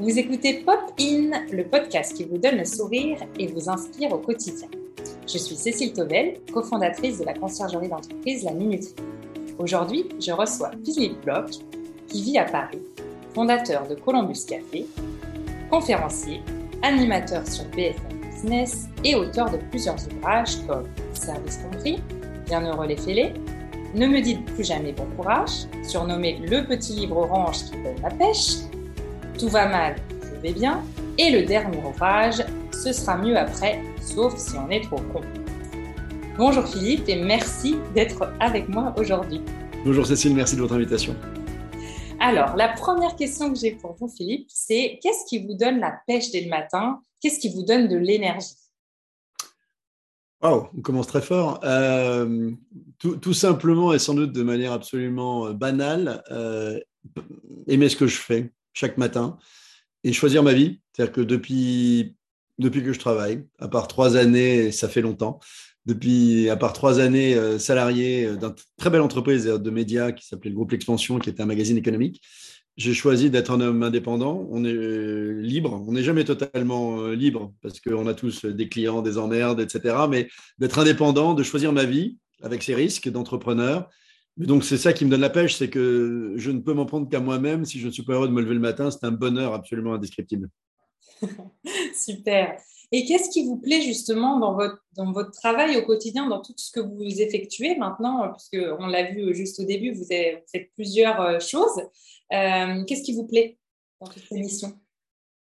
Vous écoutez Pop In, le podcast qui vous donne le sourire et vous inspire au quotidien. Je suis Cécile Tobel, cofondatrice de la conciergerie d'entreprise La Minuterie. Aujourd'hui, je reçois Philippe Bloch, qui vit à Paris, fondateur de Columbus Café, conférencier, animateur sur BFM Business et auteur de plusieurs ouvrages comme Service compris, Bienheureux les fêlés, Ne me dites plus jamais bon courage, surnommé le petit livre orange qui donne la pêche, Tout va mal, je vais bien, et le dernier ouvrage, Ce sera mieux après, sauf si on est trop con. Bonjour Philippe et merci d'être avec moi aujourd'hui. Bonjour Cécile, merci de votre invitation. Alors, la première question que j'ai pour vous, Philippe, c'est qu'est-ce qui vous donne la pêche dès le matin? Qu'est-ce qui vous donne de l'énergie? Wow, on commence très fort. Euh, tout, simplement et sans doute de manière absolument euh, banale, euh, aimer ce que je fais chaque matin et choisir ma vie. C'est-à-dire que depuis, depuis que je travaille, à part trois années, ça fait longtemps, depuis, à part trois années salarié d'une très belle entreprise de médias qui s'appelait le groupe L'Expansion, qui était un magazine économique, j'ai choisi d'être un homme indépendant. On est euh, libre. On n'est jamais totalement euh, libre parce qu'on a tous des clients, des emmerdes, etc. Mais d'être indépendant, de choisir ma vie avec ses risques d'entrepreneur. Donc, c'est ça qui me donne la pêche, c'est que je ne peux m'en prendre qu'à moi-même. Si je ne suis pas heureux de me lever le matin, c'est un bonheur absolument indescriptible. Super. Et qu'est-ce qui vous plaît justement dans votre, dans votre travail au quotidien, dans tout ce que vous effectuez maintenant, puisqu'on l'a vu juste au début, vous, faites plusieurs euh, choses. Euh, qu'est-ce qui vous plaît dans cette mission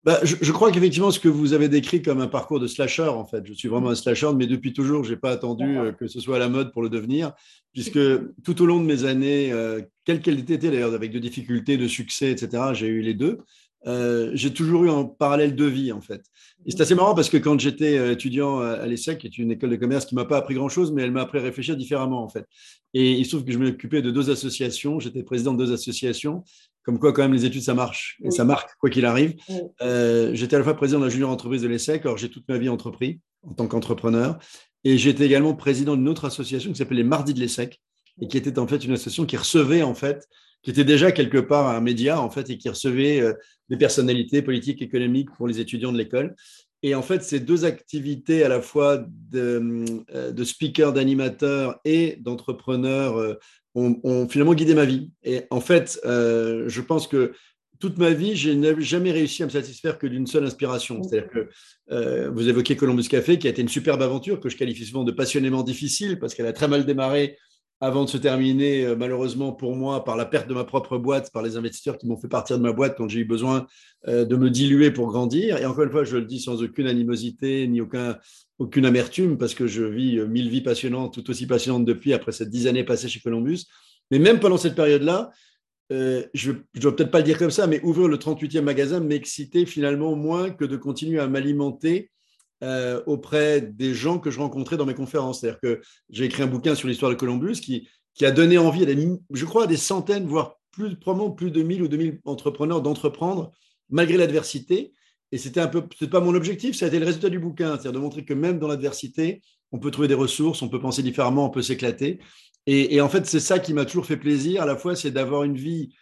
bah, je, crois qu'effectivement, ce que vous avez décrit comme un parcours de slasher, en fait, je suis vraiment un slasher, mais depuis toujours, je n'ai pas attendu euh, que ce soit à la mode pour le devenir, puisque tout au long de mes années, euh, quelles qu'elles étaient d'ailleurs, avec de difficultés, de succès, etc., j'ai eu les deux. Euh, j'ai toujours eu un parallèle de vie, en fait. Et c'est assez marrant parce que quand j'étais euh, étudiant à l'ESSEC, qui est une école de commerce qui ne m'a pas appris grand-chose, mais elle m'a appris à réfléchir différemment, en fait. Et il se trouve que je m'occupais de deux associations, j'étais président de deux associations, comme quoi, quand même, les études, ça marche, et ça marque, quoi qu'il arrive. Euh, j'étais à la fois président de la junior entreprise de l'ESSEC, alors j'ai toute ma vie entrepris en tant qu'entrepreneur, et j'étais également président d'une autre association qui s'appelait les Mardis de l'ESSEC, et qui était en fait une association qui recevait, en fait, qui était déjà quelque part un média, en fait, et qui recevait euh, des personnalités politiques, économiques pour les étudiants de l'école. Et en fait, ces deux activités, à la fois de, euh, de speaker, d'animateur et d'entrepreneur, euh, ont, finalement guidé ma vie. Et en fait, je pense que toute ma vie, je n'ai jamais réussi à me satisfaire que d'une seule inspiration. C'est-à-dire que vous évoquez Columbus Café, qui a été une superbe aventure que je qualifie souvent de passionnément difficile parce qu'elle a très mal démarré avant de se terminer, euh, malheureusement pour moi, par la perte de ma propre boîte, par les investisseurs qui m'ont fait partir de ma boîte quand j'ai eu besoin euh, de me diluer pour grandir. Et encore une fois, je le dis sans aucune animosité ni aucun, aucune amertume, parce que je vis euh, mille vies passionnantes, tout aussi passionnantes depuis, après cette dix années passées chez Columbus. Mais même pendant cette période-là, je ne dois peut-être pas le dire comme ça, mais ouvrir le 38e magasin m'excitait finalement moins que de continuer à m'alimenter euh, auprès des gens que je rencontrais dans mes conférences. C'est-à-dire que j'ai écrit un bouquin sur l'histoire de Columbus qui, a donné envie à des, je crois, à des centaines, voire plus, probablement plus de 1000 ou 2000 entrepreneurs d'entreprendre malgré l'adversité. Et c'était un peu, c'est pas mon objectif, ça a été le résultat du bouquin, c'est-à-dire de montrer que même dans l'adversité, on peut trouver des ressources, on peut penser différemment, on peut s'éclater. Et, en fait, c'est ça qui m'a toujours fait plaisir. À la fois, c'est d'avoir une vie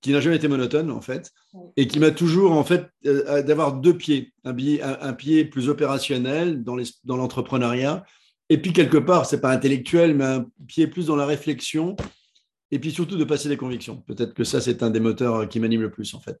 qui n'a jamais été monotone en fait, et qui m'a toujours en fait euh, d'avoir deux pieds, un, un, pied plus opérationnel dans l'entrepreneuriat, et puis quelque part, c'est pas intellectuel, mais un pied plus dans la réflexion, et puis surtout de passer des convictions. Peut-être que ça, c'est un des moteurs qui m'anime le plus en fait.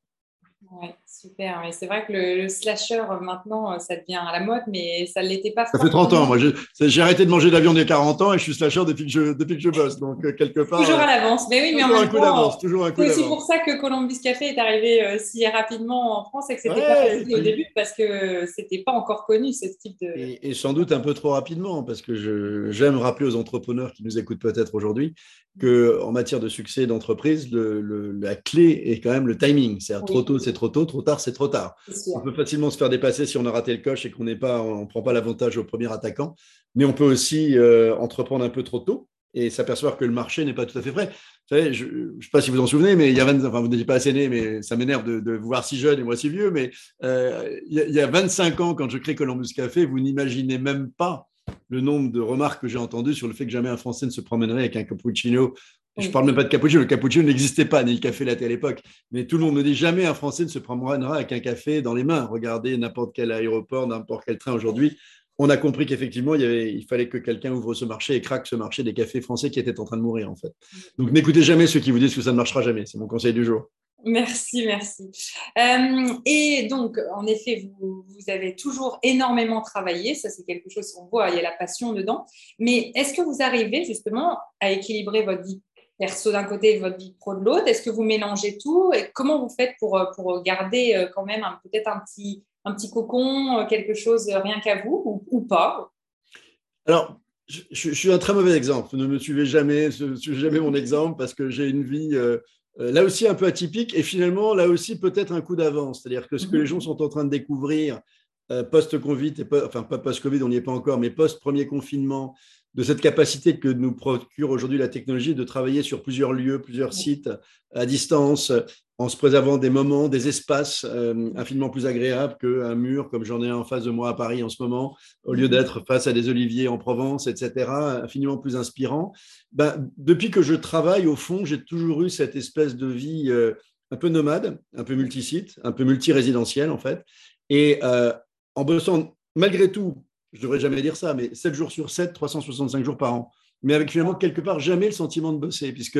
Ouais, super. c'est vrai que le, slasher, maintenant, ça devient à la mode, mais ça ne l'était pas. Ça fait 30 ans. Moi, j'ai arrêté de manger de la viande il y a 40 ans et je suis slasher depuis que je, depuis que je bosse. Donc, euh, quelque part. Toujours à l'avance. Mais oui, mais en même temps. Toujours un coup d'avance. C'est aussi pour ça que Columbus Café est arrivé euh, si rapidement en France et que c'était pas facile au début parce que c'était pas encore connu ce type de. Et, sans doute un peu trop rapidement parce que j'aime rappeler aux entrepreneurs qui nous écoutent peut-être aujourd'hui qu'en matière de succès d'entreprise, la clé est quand même le timing. C'est-à-dire trop tôt, c'est trop tôt, trop tard, c'est trop tard. On peut facilement se faire dépasser si on a raté le coche et qu'on n'est pas, on ne prend pas l'avantage au premier attaquant. Mais on peut aussi euh, entreprendre un peu trop tôt et s'apercevoir que le marché n'est pas tout à fait prêt. Vous savez, je ne sais pas si vous en souvenez, mais il y a 20, enfin, vous n'êtes pas assez né, mais ça m'énerve de, vous voir si jeune et moi si vieux, mais euh, il, y a, 25 ans, quand je crée Columbus Café, vous n'imaginez même pas le nombre de remarques que j'ai entendues sur le fait que jamais un Français ne se promènerait avec un cappuccino Je ne parle même pas de cappuccino. Le cappuccino n'existait pas, ni le café latte à l'époque. Mais tout le monde me dit jamais un Français ne se prendra avec un café dans les mains. Regardez n'importe quel aéroport, n'importe quel train aujourd'hui. On a compris qu'effectivement, il, il, fallait que quelqu'un ouvre ce marché et craque ce marché des cafés français qui étaient en train de mourir, en fait. Donc, n'écoutez jamais ceux qui vous disent que ça ne marchera jamais. C'est mon conseil du jour. Merci, merci. Euh, et donc, en effet, vous, vous, avez toujours énormément travaillé. Ça, c'est quelque chose qu'on voit. Il y a la passion dedans. Mais est-ce que vous arrivez justement à équilibrer votre vie perso d'un côté et votre vie pro de l'autre Est-ce que vous mélangez tout Et comment vous faites pour, pour garder euh, quand même peut-être un petit, un petit cocon, euh, quelque chose rien qu'à vous ou, pas? Alors, je, je, suis un très mauvais exemple. Ne me suivez jamais, ne suivez jamais mon exemple parce que j'ai une vie euh, là aussi un peu atypique et finalement là aussi peut-être un coup d'avance. C'est-à-dire que ce que les gens sont en train de découvrir euh, post-Covid, enfin pas post-Covid, on n'y est pas encore, mais post-premier confinement, de cette capacité que nous procure aujourd'hui la technologie de travailler sur plusieurs lieux, plusieurs sites à distance, en se préservant des moments, des espaces euh, infiniment plus agréables qu'un mur comme j'en ai en face de moi à Paris en ce moment, au lieu d'être face à des oliviers en Provence, etc., infiniment plus inspirant. Ben, depuis que je travaille, au fond, j'ai toujours eu cette espèce de vie euh, un peu nomade, un peu multisite, un peu multirésidentielle en fait. Et euh, en bossant, malgré tout, je ne devrais jamais dire ça, mais 7 jours sur 7, 365 jours par an mais avec finalement quelque part jamais le sentiment de bosser, puisque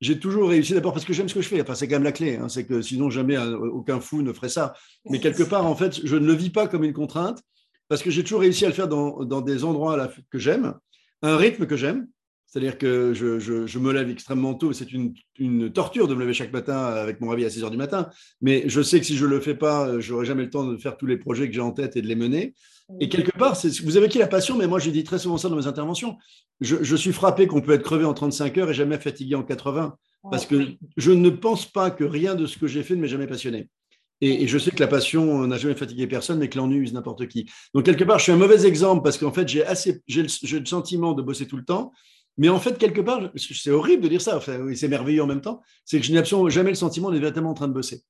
j'ai toujours réussi d'abord parce que j'aime ce que je fais. Enfin, c'est quand même la clé, hein, c'est que sinon jamais aucun fou ne ferait ça. Mais quelque part, en fait, je ne le vis pas comme une contrainte parce que j'ai toujours réussi à le faire dans, dans des endroits que j'aime, un rythme que j'aime. C'est-à-dire que je, me lève extrêmement tôt. C'est une, torture de me lever chaque matin avec mon réveil à 6 heures du matin. Mais je sais que si je ne le fais pas, je n'aurai jamais le temps de faire tous les projets que j'ai en tête et de les mener. Et quelque part, vous avez qui la passion, mais moi je dis très souvent ça dans mes interventions. Je, suis frappé qu'on peut être crevé en 35 heures et jamais fatigué en 80, parce que je ne pense pas que rien de ce que j'ai fait ne m'ait jamais passionné. Et, je sais que la passion n'a jamais fatigué personne, mais que l'ennui use n'importe qui. Donc quelque part, je suis un mauvais exemple parce qu'en fait, j'ai assez, j'ai le, sentiment de bosser tout le temps, mais en fait, quelque part, c'est horrible de dire ça. Enfin, c'est merveilleux en même temps. C'est que je n'ai absolument jamais le sentiment d'être véritablement en train de bosser.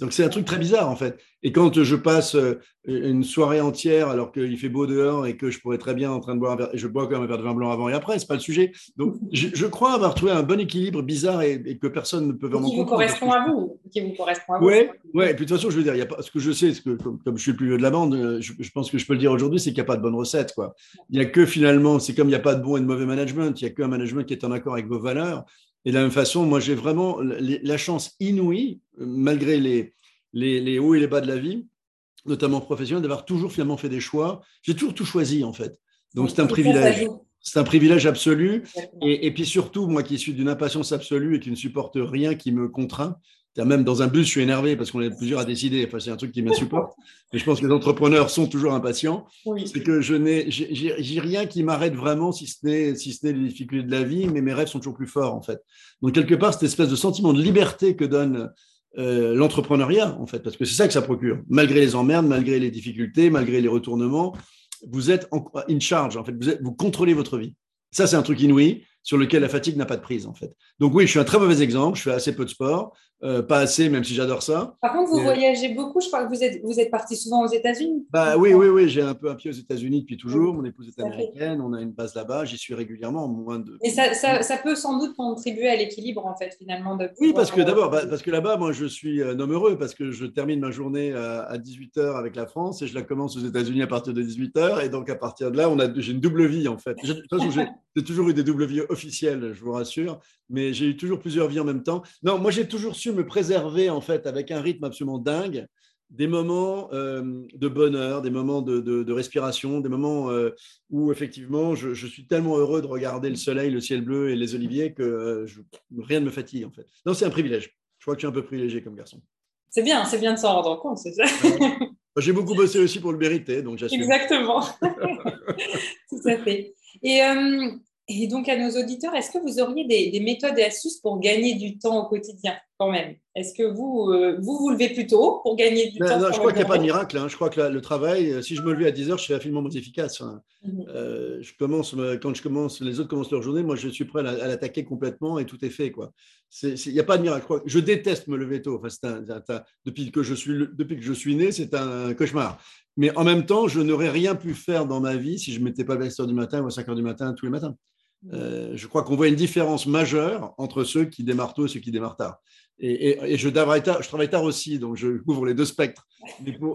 Donc c'est un truc très bizarre en fait. Et quand je passe euh, une soirée entière alors qu'il fait beau dehors et que je pourrais très bien en train de boire un verre, je bois quand même un verre de vin blanc avant et après, c'est pas le sujet. Donc je, crois avoir trouvé un bon équilibre bizarre et, que personne ne peut vraiment qui vous correspond à vous, qui vous correspond à vous. Ouais, ouais. Et puis de toute façon, je veux dire, il y a pas, ce que je sais, que comme, je suis le plus vieux de la bande, euh, je, pense que je peux le dire aujourd'hui, c'est qu'il n'y a pas de bonne recette quoi. Il n'y a que finalement, c'est comme il n'y a pas de bon et de mauvais management, il n'y a qu'un management qui est en accord avec vos valeurs. Et de la même façon, moi j'ai vraiment la chance inouïe, malgré les les, hauts et les bas de la vie, notamment professionnels, d'avoir toujours finalement fait des choix. J'ai toujours tout choisi, en fait. Donc, c'est un privilège. C'est un privilège absolu. Et, puis surtout, moi qui suis d'une impatience absolue et qui ne supporte rien qui me contraint, même dans un bus, je suis énervé parce qu'on est plusieurs à décider. Enfin, c'est un truc qui m'insupporte. Mais je pense que les entrepreneurs sont toujours impatients. C'est que je n'ai, j'ai rien qui m'arrête vraiment, si ce n'est, si ce n'est les difficultés de la vie, mais mes rêves sont toujours plus forts, en fait. Donc, quelque part, cette espèce de sentiment de liberté que donne euh, l'entrepreneuriat, en fait, parce que c'est ça que ça procure. Malgré les emmerdes, malgré les difficultés, malgré les retournements, vous êtes en, in charge, en fait, vous, êtes, vous contrôlez votre vie. Ça, c'est un truc inouï sur lequel la fatigue n'a pas de prise, en fait. Donc oui, je suis un très mauvais exemple, je fais assez peu de sport, euh, pas assez, même si j'adore ça. Par contre, vous voyagez beaucoup, je crois que vous êtes, vous êtes parti souvent aux États-Unis. Bah, oui, oui, oui, j'ai un peu un pied aux États-Unis depuis toujours, mon épouse est américaine, on a une base là-bas, j'y suis régulièrement, moins de... Et ça, ça, ça, peut sans doute contribuer à l'équilibre, en fait, finalement. De oui, parce que d'abord, bah, parce que là-bas, moi, je suis un homme heureux, parce que je termine ma journée à, 18h avec la France et je la commence aux États-Unis à partir de 18h, et donc à partir de là, on a, j'ai une double vie, en fait. J'ai toujours eu des doubles vies officielles, je vous rassure, mais j'ai eu toujours plusieurs vies en même temps. Non, moi j'ai toujours su me préserver en fait avec un rythme absolument dingue, des moments euh, de bonheur, des moments de, respiration, des moments euh, où effectivement je, suis tellement heureux de regarder le soleil, le ciel bleu et les oliviers que euh, rien ne me fatigue en fait. Non, c'est un privilège. Je crois que je suis un peu privilégié comme garçon. C'est bien, c'est bien de s'en rendre compte, c'est ça. J'ai beaucoup bossé aussi pour le mériter, donc j'assume. Exactement. Tout à fait. Et et donc, à nos auditeurs, est-ce que vous auriez des, méthodes et astuces pour gagner du temps au quotidien? Quand même Est-ce que vous, euh, vous vous levez plus tôt pour gagner du temps non, Je crois qu'il n'y a pas de miracle. Hein. Je crois que le travail, euh, si je me levais à 10 heures, je suis infiniment moins efficace. Hein. Mhm. Euh, je commence, quand je commence, les autres commencent leur journée, moi je suis prêt à, l'attaquer complètement et tout est fait. Il n'y a pas de miracle. Je déteste me lever tôt. Enfin, depuis, que je suis, depuis que je suis né, c'est un cauchemar. Mais en même temps, je n'aurais rien pu faire dans ma vie si je ne m'étais pas à 7 heures du matin ou à 5 heures du matin tous les matins. Euh, je crois qu'on voit une différence majeure entre ceux qui démarrent tôt et ceux qui démarrent tard. Et, je, travaille tard, aussi, donc je couvre les deux spectres.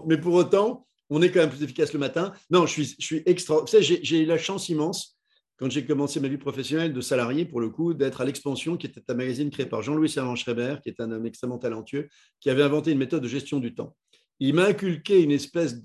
Mais pour, autant, on est quand même plus efficace le matin. Non, je suis, je suis extra. Vous savez, j'ai eu la chance immense, quand j'ai commencé ma vie professionnelle de salarié, pour le coup, d'être à l'Expansion, qui était un magazine créé par Jean-Louis Servan-Schreiber, qui est un homme extrêmement talentueux, qui avait inventé une méthode de gestion du temps. Il m'a inculqué une espèce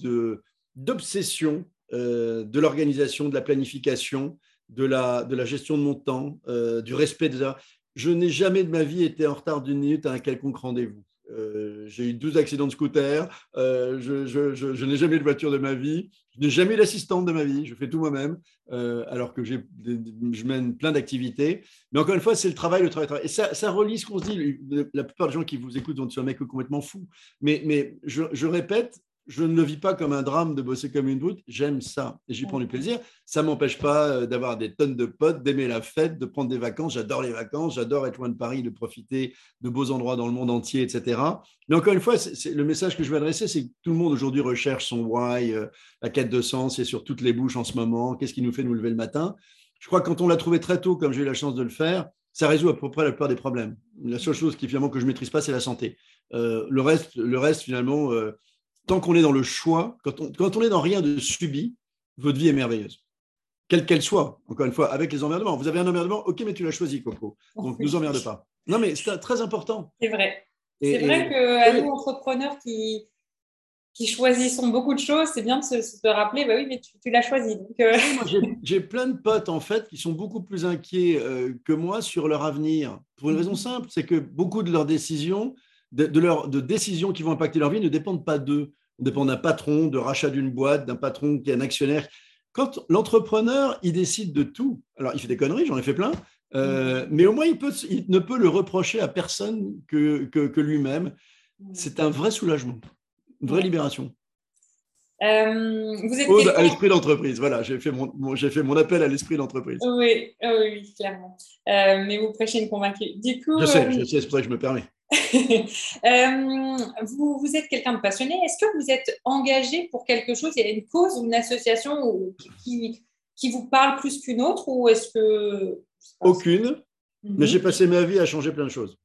d'obsession euh, de l'organisation, de la planification, de la, de la gestion de mon temps, euh, du respect des heures. Je n'ai jamais de ma vie été en retard d'une minute à un quelconque rendez-vous. Euh, j'ai eu 12 accidents de scooter, euh, je, n'ai jamais eu de voiture de ma vie, je n'ai jamais eu d'assistante de ma vie, je fais tout moi-même, alors que je mène plein d'activités. Mais encore une fois, c'est le travail, le travail, le travail. Et ça, ça relie ce qu'on se dit. La plupart des gens qui vous écoutent vont dire un mec complètement fou. Mais, mais je répète, je ne le vis pas comme un drame de bosser comme une brute. J'aime ça et j'y prends du plaisir. Ça ne m'empêche pas euh, d'avoir des tonnes de potes, d'aimer la fête, de prendre des vacances. J'adore les vacances, j'adore être loin de Paris, de profiter de beaux endroits dans le monde entier, etc. Mais encore une fois, le message que je veux adresser, c'est que tout le monde aujourd'hui recherche son why, euh, la quête de sens, c'est sur toutes les bouches en ce moment. Qu'est-ce qui nous fait nous lever le matin Je crois que quand on l'a trouvé très tôt, comme j'ai eu la chance de le faire, ça résout à peu près la plupart des problèmes. La seule chose qui finalement que je ne maîtrise pas, c'est la santé. Euh, le, reste, le reste, finalement, tant qu'on est dans le choix, quand on, quand on est dans rien de subi, votre vie est merveilleuse. Quelle qu'elle soit, encore une fois, avec les emmerdements. Vous avez un emmerdement, ok, mais tu l'as choisi, Coco. Donc, ne nous emmerde pas. Non, mais c'est très important. C'est vrai. C'est vrai qu'à nous, entrepreneurs qui, qui choisissons beaucoup de choses, c'est bien de se, rappeler, bah oui, mais tu, l'as choisi. Euh. J'ai plein de potes, en fait, qui sont beaucoup plus inquiets euh, que moi sur leur avenir. Pour une raison mhm. simple, c'est que beaucoup de leurs décisions de, de, décisions qui vont impacter leur vie ne dépendent pas d'eux. On dépend d'un patron, de rachat d'une boîte, d'un patron qui est un actionnaire. Quand l'entrepreneur, il décide de tout, alors il fait des conneries, j'en ai fait plein, euh, mm. mais au moins il, peut, il, ne peut le reprocher à personne que, que, lui-même. Mm. C'est un vrai soulagement, une vraie libération. Euh, vous êtes à l'esprit d'entreprise, voilà, j'ai fait mon, j'ai fait mon appel à l'esprit d'entreprise. Oui, oui, clairement. Euh, mais vous prêchez une convaincue. Du coup, je sais, je sais, c'est pour ça que je me permets. Euh, vous, vous, êtes quelqu'un de passionné. Est-ce que vous êtes engagé pour quelque chose? Il y a une cause ou une association qui, qui vous parle plus qu'une autre ou est-ce que... Aucune, mais mhm. j'ai passé ma vie à changer plein de choses.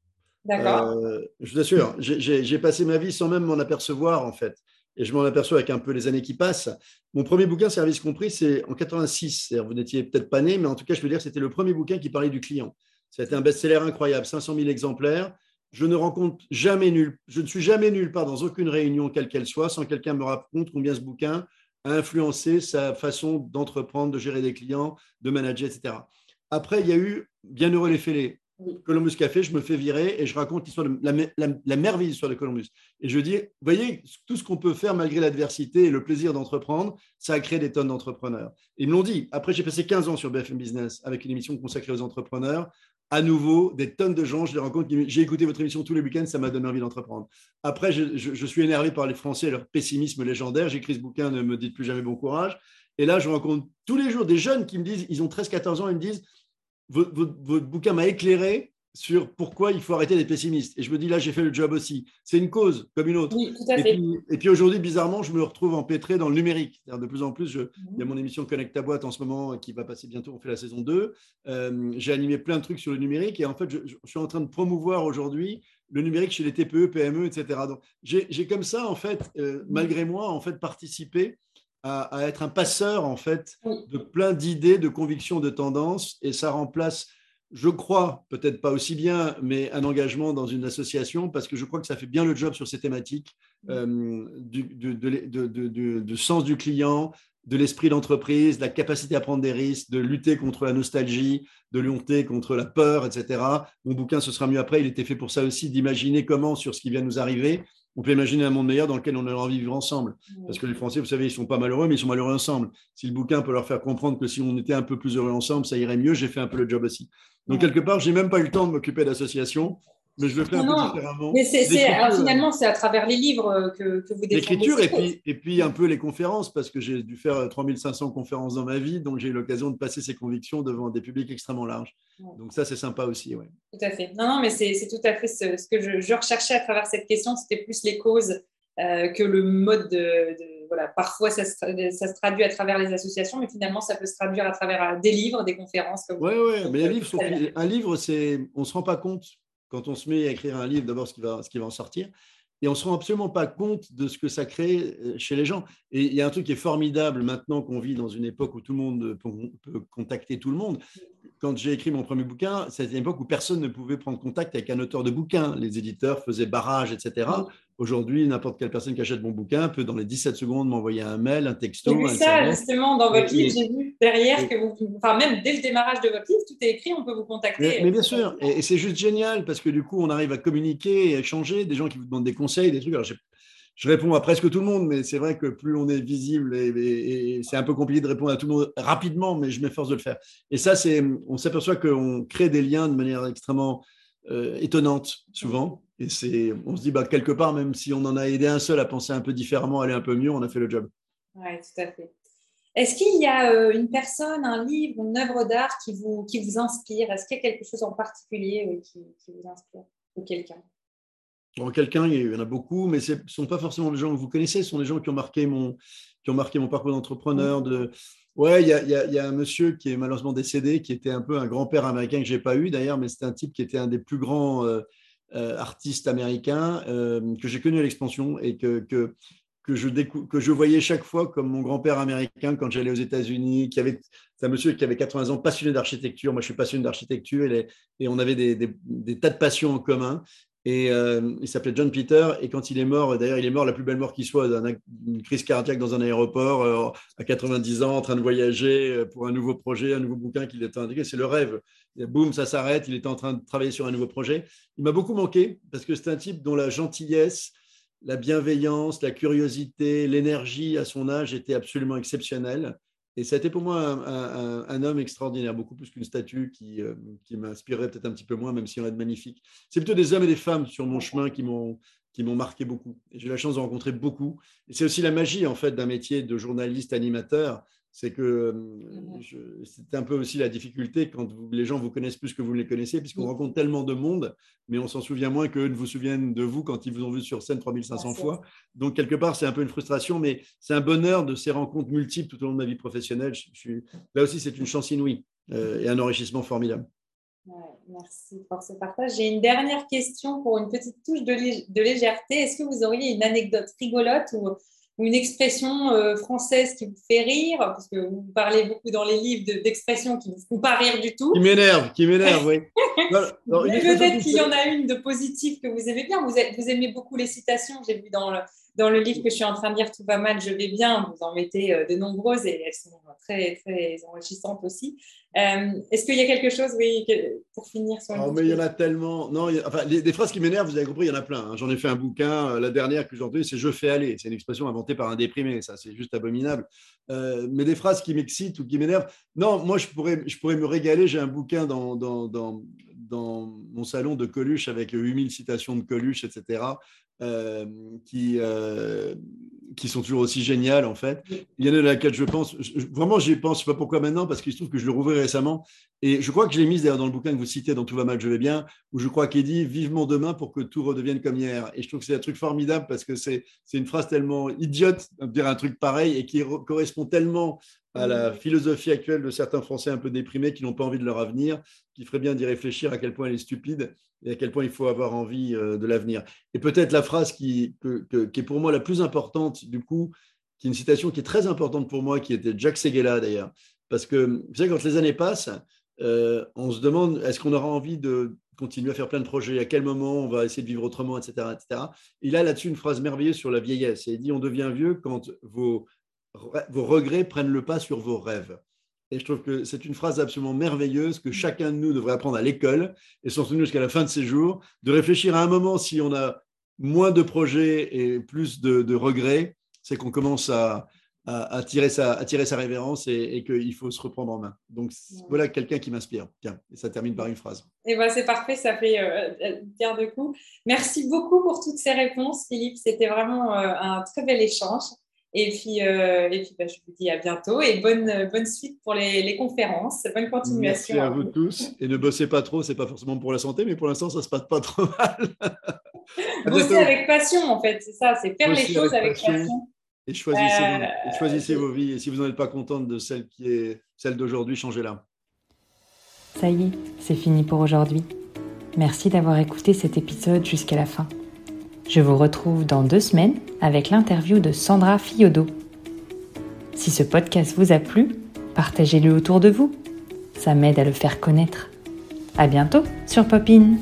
D'accord. Euh, je vous assure, j'ai passé ma vie sans même m'en apercevoir en fait. Et je m'en aperçois avec un peu les années qui passent. Mon premier bouquin, Service compris, c'est en 86. Vous n'étiez peut-être pas né, mais en tout cas, je peux dire c'était le premier bouquin qui parlait du client. C'était un best-seller incroyable, 500 000 exemplaires je ne rencontre jamais nul, je ne suis jamais nulle part dans aucune réunion, quelle qu'elle soit, sans quelqu'un me raconte combien ce bouquin a influencé sa façon d'entreprendre, de gérer des clients, de manager, etc. Après, il y a eu Bienheureux les fêlés. Columbus Café, je me fais virer et je raconte l'histoire de la, la, merveilleuse histoire de Columbus. Et je dis, vous voyez, tout ce qu'on peut faire malgré l'adversité et le plaisir d'entreprendre, ça a créé des tonnes d'entrepreneurs. Ils me l'ont dit. Après, j'ai passé 15 ans sur BFM Business avec une émission consacrée aux entrepreneurs à nouveau des tonnes de gens. Je les rencontre. J'ai écouté votre émission tous les week-ends, ça m'a donné envie d'entreprendre. Après, je, suis énervé par les Français et leur pessimisme légendaire. J'écris ce bouquin, ne me dites plus jamais bon courage. Et là, je rencontre tous les jours des jeunes qui me disent, ils ont 13-14 ans, ils me disent, votre, bouquin m'a éclairé sur pourquoi il faut arrêter d'être pessimiste. Et je me dis, là, j'ai fait le job aussi. C'est une cause comme une autre. Oui, tout à fait. Et puis, aujourd'hui, bizarrement, je me retrouve empêtré dans le numérique. De plus en plus, je, il y a mon émission Connect ta boîte en ce moment qui va passer bientôt. On fait la saison 2. Euh, j'ai animé plein de trucs sur le numérique. Et en fait, je, suis en train de promouvoir aujourd'hui le numérique chez les TPE, PME, etc. Donc, j'ai comme ça, en fait, euh, malgré moi, en fait, participé à, à, être un passeur, en fait, de plein d'idées, de convictions, de tendances. Et ça remplace je crois, peut-être pas aussi bien, mais un engagement dans une association parce que je crois que ça fait bien le job sur ces thématiques euh, du, de, sens du client, de l'esprit d'entreprise, de la capacité à prendre des risques, de lutter contre la nostalgie, de lutter contre la peur, etc. Mon bouquin, ce sera mieux après, il était fait pour ça aussi, d'imaginer comment, sur ce qui vient nous arriver, on peut imaginer un monde meilleur dans lequel on a envie de vivre ensemble. Parce que les Français, vous savez, ils ne sont pas malheureux, mais ils sont malheureux ensemble. Si le bouquin peut leur faire comprendre que si on était un peu plus heureux ensemble, ça irait mieux, j'ai fait un peu le job aussi. Donc, quelque part, je n'ai même pas eu le temps de m'occuper d'associations mais je le fais un peu différemment. Mais finalement, c'est à travers les livres euh, que, que vous défendez. L'écriture et puis, et puis un peu les conférences, parce que j'ai dû faire 3500 conférences dans ma vie, donc j'ai eu l'occasion de passer ces convictions devant des publics extrêmement larges. Donc ça, c'est sympa aussi. Ouais. Tout à fait. Non, non, mais c'est tout à fait ce, que je, recherchais à travers cette question, c'était plus les causes que le mode de, voilà, parfois ça se, ça se, traduit à travers les associations, mais finalement ça peut se traduire à travers des livres, des conférences. Oui, oui, mais un livre, un livre, c'est, on ne se rend pas compte quand on se met à écrire un livre, d'abord ce qui va, en sortir et on ne se rend absolument pas compte de ce que ça crée euh, chez les gens. Et il y a un truc qui est formidable maintenant qu'on vit dans une époque où tout le monde peut, contacter tout le monde. Quand j'ai écrit mon premier bouquin, c'était une époque où personne ne pouvait prendre contact avec un auteur de bouquin. Les éditeurs faisaient barrage, etc. Aujourd'hui, n'importe quelle personne qui achète mon bouquin peut, dans les 17 secondes, m'envoyer un mail, un texto. J'ai vu ça, justement, dans votre livre. J'ai vu derrière que vous. Enfin, même dès le démarrage de votre livre, tout est écrit, on peut vous contacter. Mais, bien sûr, et, c'est juste génial parce que du coup, on arrive à communiquer et à échanger. Des gens qui vous demandent des conseils, des trucs. Alors, je réponds à presque tout le monde, mais c'est vrai que plus on est visible, et, c'est un peu compliqué de répondre à tout le monde rapidement, mais je m'efforce de le faire. Et ça, c'est, on s'aperçoit qu'on crée des liens de manière extrêmement euh, étonnante, souvent. Et c'est, on se dit, bah, quelque part, même si on en a aidé un seul à penser un peu différemment, aller un peu mieux, on a fait le job. Oui, tout à fait. Est-ce qu'il y a euh, une personne, un livre, une œuvre d'art qui vous, qui vous inspire? Est-ce qu'il y a quelque chose en particulier qui, vous inspire? Ou quelqu'un? Quelqu'un, il y en a beaucoup, mais ce ne sont pas forcément les gens que vous connaissez, ce sont des gens qui ont marqué mon, qui ont marqué mon parcours d'entrepreneur. De... Ouais, il y a, y a, un monsieur qui est malheureusement décédé, qui était un peu un grand-père américain que je n'ai pas eu d'ailleurs, mais c'était un type qui était un des plus grands euh, euh, artistes américains euh, que j'ai connu à l'expansion et que, que, que, je que je voyais chaque fois comme mon grand-père américain quand j'allais aux États-Unis, qui avait, c'est un monsieur qui avait 80 ans, passionné d'architecture. Moi, je suis passionné d'architecture et, et, on avait des, des, des, tas de passions en commun. Et euh, il s'appelait John Peter. Et quand il est mort, d'ailleurs, il est mort la plus belle mort qui soit, d'une crise cardiaque dans un aéroport, euh, à 90 ans, en train de voyager euh, pour un nouveau projet, un nouveau bouquin qu'il était indiqué. C'est le rêve. boum, ça s'arrête. Il était en train de travailler sur un nouveau projet. Il m'a beaucoup manqué parce que c'est un type dont la gentillesse, la bienveillance, la curiosité, l'énergie à son âge était absolument exceptionnelle. Et ça a été pour moi un, homme extraordinaire, beaucoup plus qu'une statue qui, euh, qui m'inspirerait peut-être un petit peu moins, même si on est de magnifique. C'est plutôt des hommes et des femmes sur mon chemin qui m'ont marqué beaucoup. J'ai eu la chance de rencontrer beaucoup. C'est aussi la magie en fait d'un métier de journaliste animateur, c'est que euh, c'est un peu aussi la difficulté quand les gens vous connaissent plus que vous ne les connaissez, puisqu'on rencontre tellement de monde, mais on s'en souvient moins qu'eux ne vous souviennent de vous quand ils vous ont vu sur scène 3500 fois. Donc, quelque part, c'est un peu une frustration, mais c'est un bonheur de ces rencontres multiples tout au long de ma vie professionnelle. Je, suis... Là aussi, c'est une chance inouïe euh, et un enrichissement formidable. merci pour ce partage. J'ai une dernière question pour une petite touche de, de légèreté. Est-ce que vous auriez une anecdote rigolote ou une expression euh, française qui vous fait rire, parce que vous parlez beaucoup dans les livres d'expressions qui ne vous font pas rire du tout. Qui m'énerve, qui m'énerve, oui. Peut-être qu'il y en a une de positive que vous aimez bien. Vous, vous aimez beaucoup les citations. J'ai vu dans le, dans le livre que je suis en train de lire, Tout va mal, je vais bien, vous en mettez euh, de nombreuses et elles sont très, très enrichissantes aussi. Euh, est-ce qu'il y a quelque chose, oui, pour finir sur oh, mais Il y en a tellement. Non, enfin, les, des phrases qui m'énervent, vous avez compris, il y en a plein. Hein. J'en ai fait un bouquin, euh, la dernière que j'ai entendue, c'est Je fais aller. C'est une expression inventée par un déprimé, ça, c'est juste abominable. mais des phrases qui m'excitent ou qui m'énervent, non, moi, je pourrais, je pourrais me régaler. J'ai un bouquin dans, dans, dans, dans mon salon de Coluche avec 8000 citations de Coluche, etc. Euh, qui, euh, qui sont toujours aussi géniales en fait. Il y en a laquelle je pense, vraiment j'y pense, je ne sais pas pourquoi maintenant, parce qu'il se trouve que je le rouvrais récemment, et je crois que je l'ai mise d'ailleurs dans le bouquin que vous citez, dans Tout va mal, je vais bien, où je crois qu'il dit vivement demain pour que tout redevienne comme hier. Et je trouve que c'est un truc formidable parce que c'est une phrase tellement idiote de dire un truc pareil et qui correspond tellement à la philosophie actuelle de certains Français un peu déprimés qui n'ont pas envie de leur avenir, qui ferait bien d'y réfléchir à quel point elle est stupide et à quel point il faut avoir envie euh, de l'avenir. Et peut-être la phrase qui, est pour moi la plus importante, du coup, qui est une citation qui est très importante pour moi, qui était Jack Seguela d'ailleurs. Parce que, vous savez, quand les années passent, euh, on se demande est-ce qu'on aura envie de continuer à faire plein de projets, à quel moment on va essayer de vivre autrement, etc. etc. Il a là-dessus une phrase merveilleuse sur la vieillesse. il dit on devient vieux quand vos vos regrets prennent le pas sur vos rêves. Et je trouve que c'est une phrase absolument merveilleuse que chacun de nous devrait apprendre à l'école et souvenir jusqu'à la fin de ses jours, de réfléchir à un moment si on a moins de projets et plus de, regrets, c'est qu'on commence à, à, tirer sa, à tirer sa révérence et, qu'il faut se reprendre en main. Donc voilà quelqu'un qui m'inspire. Tiens, et ça termine par une phrase. Et ben c'est parfait, ça fait euh, bien de coups. Merci beaucoup pour toutes ces réponses, Philippe. C'était vraiment euh, un très bel échange. Et puis, euh, et puis bah, je vous dis à bientôt et bonne, bonne suite pour les, les conférences. Bonne continuation. Merci à vous tous. Et ne bossez pas trop, c'est pas forcément pour la santé, mais pour l'instant, ça se passe pas trop mal. Bosser avec passion, en fait, c'est ça, c'est faire les choses avec, passion. Et choisissez, euh, choisissez vos vies. Et si vous n'en êtes pas contente de celle qui est celle d'aujourd'hui, changez-la. Ça y est, c'est fini pour aujourd'hui. Merci d'avoir écouté cet épisode jusqu'à la fin. Je vous retrouve dans deux semaines avec l'interview de Sandra Fiodo. Si ce podcast vous a plu, partagez-le autour de vous. Ça m'aide à le faire connaître. À bientôt sur Popine.